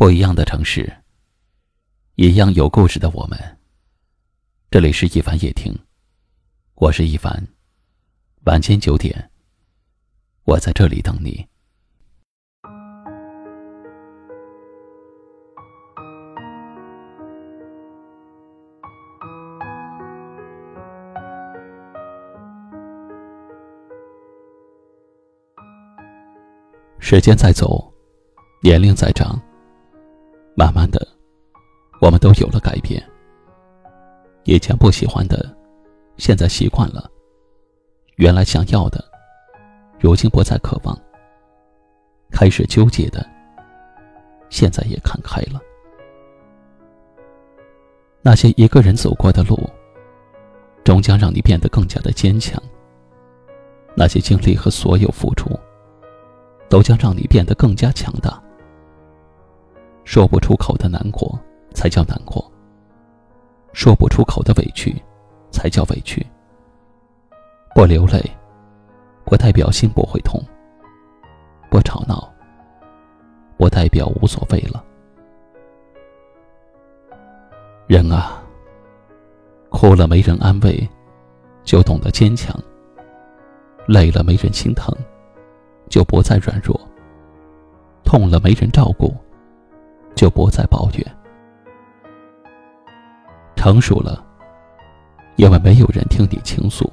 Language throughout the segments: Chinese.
不一样的城市，一样有故事的我们。这里是一凡夜听，我是一凡。晚间九点，我在这里等你。时间在走，年龄在长。慢慢的，我们都有了改变。以前不喜欢的，现在习惯了；原来想要的，如今不再渴望。开始纠结的，现在也看开了。那些一个人走过的路，终将让你变得更加的坚强。那些经历和所有付出，都将让你变得更加强大。说不出口的难过，才叫难过；说不出口的委屈，才叫委屈。不流泪，不代表心不会痛；不吵闹，不代表无所谓了。人啊，哭了没人安慰，就懂得坚强；累了没人心疼，就不再软弱；痛了没人照顾。就不再抱怨。成熟了，因为没有人听你倾诉；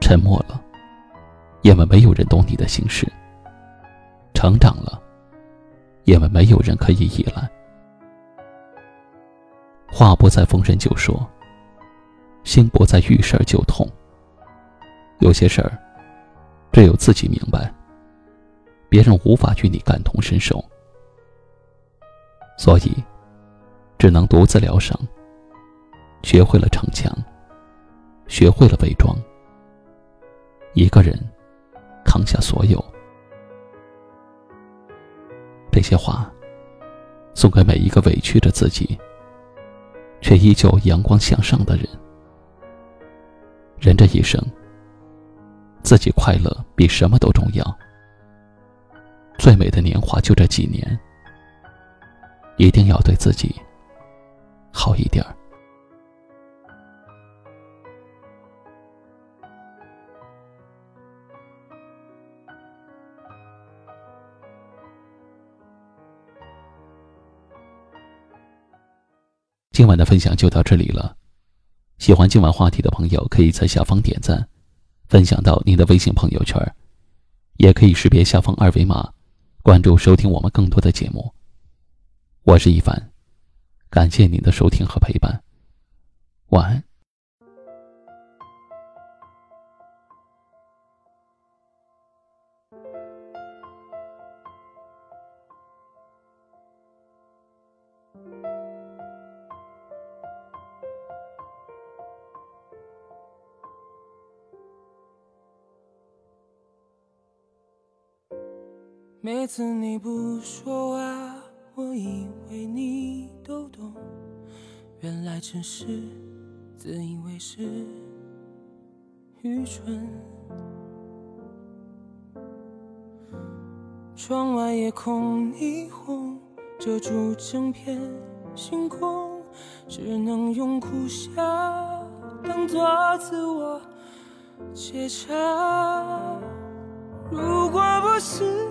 沉默了，因为没有人懂你的心事；成长了，因为没有人可以依赖。话不再逢人就说，心不再遇事儿就痛。有些事儿，只有自己明白，别人无法与你感同身受。所以，只能独自疗伤。学会了逞强，学会了伪装，一个人扛下所有。这些话，送给每一个委屈着自己，却依旧阳光向上的人。人这一生，自己快乐比什么都重要。最美的年华就这几年。一定要对自己好一点儿。今晚的分享就到这里了。喜欢今晚话题的朋友，可以在下方点赞，分享到您的微信朋友圈，也可以识别下方二维码，关注收听我们更多的节目。我是一凡，感谢您的收听和陪伴，晚安。每次你不说话。我以为你都懂，原来只是自以为是，愚蠢。窗外夜空霓虹遮住整片星空，只能用苦笑当作自我解嘲。如果不是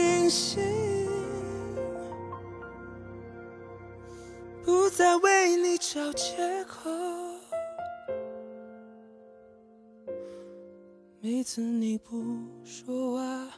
星星不再为你找借口。每次你不说话